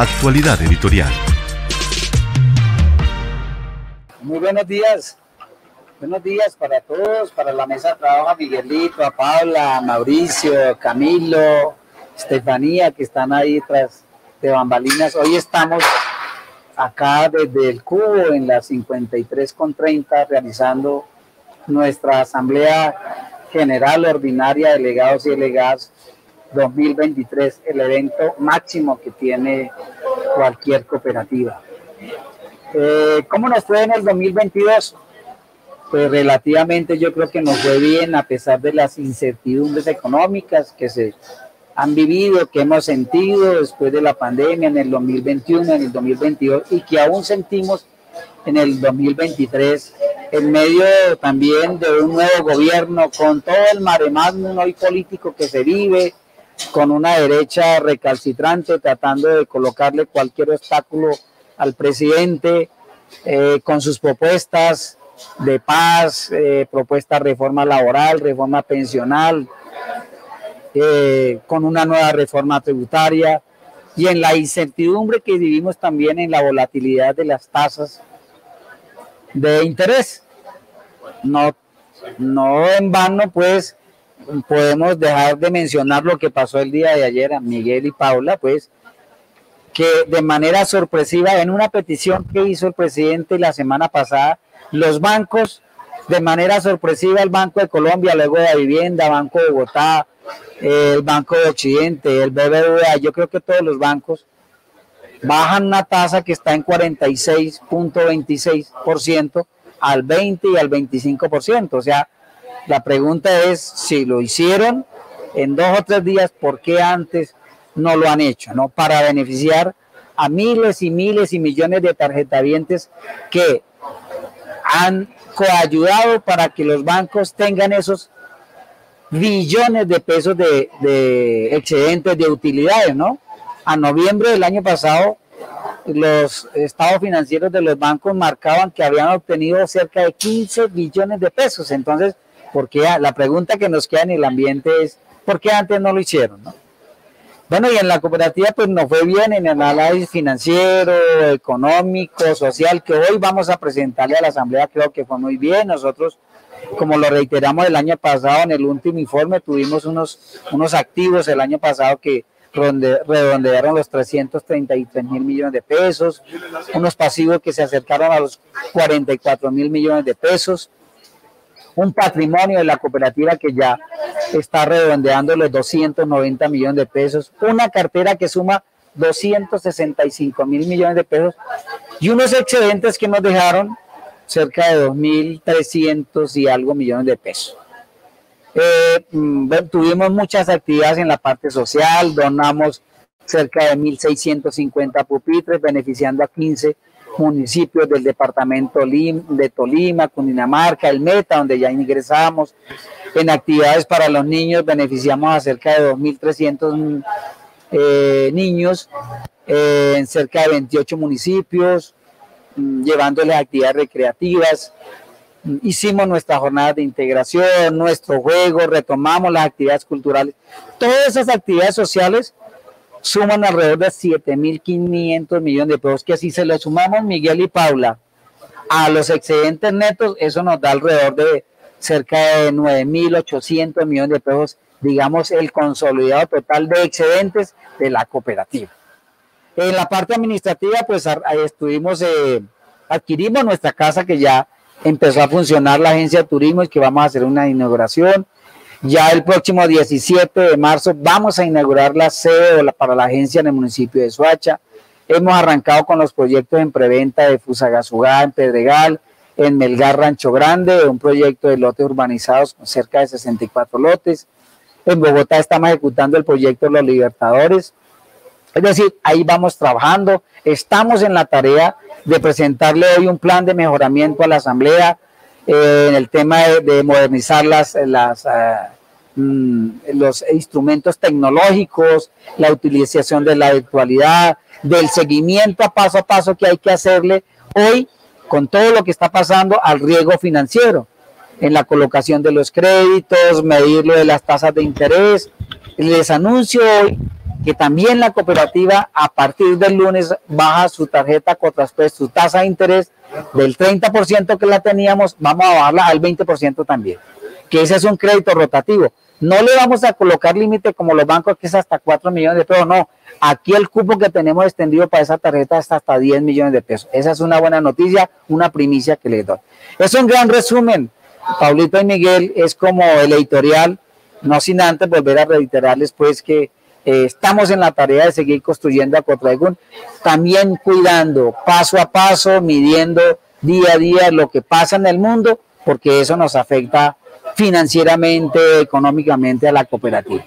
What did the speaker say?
Actualidad editorial. Muy buenos días. Buenos días para todos, para la mesa de trabajo, a Miguelito, a Paula, a Mauricio, Camilo, Estefanía, que están ahí tras de bambalinas. Hoy estamos acá desde el Cubo en la 53 con 30 realizando nuestra asamblea general ordinaria de delegados y delegadas 2023, el evento máximo que tiene cualquier cooperativa. Eh, ¿Cómo nos fue en el 2022? Pues relativamente yo creo que nos fue bien a pesar de las incertidumbres económicas que se han vivido, que hemos sentido después de la pandemia en el 2021, en el 2022 y que aún sentimos en el 2023 en medio también de un nuevo gobierno con todo el maremágnum hoy político que se vive, con una derecha recalcitrante tratando de colocarle cualquier obstáculo al presidente eh, con sus propuestas de paz, eh, propuesta de reforma laboral, reforma pensional, eh, con una nueva reforma tributaria y en la incertidumbre que vivimos también en la volatilidad de las tasas de interés. No, no en vano, pues, podemos dejar de mencionar lo que pasó el día de ayer a Miguel y Paula, pues, que de manera sorpresiva, en una petición que hizo el presidente la semana pasada, los bancos, de manera sorpresiva, el Banco de Colombia, luego de la Vivienda, Banco de Bogotá, el Banco de Occidente, el BBVA, yo creo que todos los bancos bajan una tasa que está en 46.26% al 20 y al 25%. O sea, la pregunta es si lo hicieron en dos o tres días, ¿por qué antes no lo han hecho? ¿no? Para beneficiar a miles y miles y millones de tarjetavientes que han coayudado para que los bancos tengan esos billones de pesos de, de excedentes de utilidades, ¿no? A noviembre del año pasado, los estados financieros de los bancos marcaban que habían obtenido cerca de 15 billones de pesos. Entonces, ¿por qué? La pregunta que nos queda en el ambiente es, ¿por qué antes no lo hicieron? ¿no? Bueno, y en la cooperativa pues nos fue bien en el análisis financiero, económico, social, que hoy vamos a presentarle a la Asamblea, creo que fue muy bien. Nosotros como lo reiteramos el año pasado en el último informe, tuvimos unos, unos activos el año pasado que redondearon los 333 mil millones de pesos, unos pasivos que se acercaron a los 44 mil millones de pesos, un patrimonio de la cooperativa que ya está redondeando los 290 millones de pesos, una cartera que suma 265 mil millones de pesos y unos excedentes que nos dejaron cerca de 2.300 y algo millones de pesos. Eh, mm, tuvimos muchas actividades en la parte social, donamos cerca de 1.650 pupitres, beneficiando a 15 municipios del departamento de Tolima, Cundinamarca, el Meta, donde ya ingresamos. En actividades para los niños beneficiamos a cerca de 2.300 eh, niños eh, en cerca de 28 municipios. Mm, llevándoles actividades recreativas. Mm, hicimos nuestra jornada de integración, nuestro juego, retomamos las actividades culturales. Todas esas actividades sociales suman alrededor de 7.500 millones de pesos, que si se lo sumamos Miguel y Paula a los excedentes netos, eso nos da alrededor de cerca de 9.800 millones de pesos, digamos, el consolidado total de excedentes de la cooperativa. En la parte administrativa, pues estuvimos, eh, adquirimos nuestra casa que ya empezó a funcionar la agencia de turismo y que vamos a hacer una inauguración. Ya el próximo 17 de marzo vamos a inaugurar la sede para la agencia en el municipio de Soacha. Hemos arrancado con los proyectos en preventa de Fusagasugá, en Pedregal, en Melgar Rancho Grande, un proyecto de lotes urbanizados con cerca de 64 lotes. En Bogotá estamos ejecutando el proyecto Los Libertadores, es decir, ahí vamos trabajando, estamos en la tarea de presentarle hoy un plan de mejoramiento a la Asamblea en el tema de, modernizar las, las, mm, los instrumentos tecnológicos, la utilización de la virtualidad, del seguimiento a paso a paso que hay que hacerle hoy con todo lo que está pasando al riesgo financiero, en la colocación de los créditos, medirlo de las tasas de interés. Les anuncio hoy que también la cooperativa a partir del lunes baja su tarjeta Cotraspes, su tasa de interés del 30% que la teníamos, vamos a bajarla al 20% también, que ese es un crédito rotativo. No le vamos a colocar límite como los bancos que es hasta 4 millones de pesos, no. Aquí el cupo que tenemos extendido para esa tarjeta está hasta 10 millones de pesos. Esa es una buena noticia, una primicia que les doy. Es un gran resumen. Paulito y Miguel es como el editorial, no sin antes volver a reiterarles pues que eh, estamos en la tarea de seguir construyendo a Cotraigun, también cuidando paso a paso, midiendo día a día lo que pasa en el mundo, porque eso nos afecta financieramente, económicamente a la cooperativa.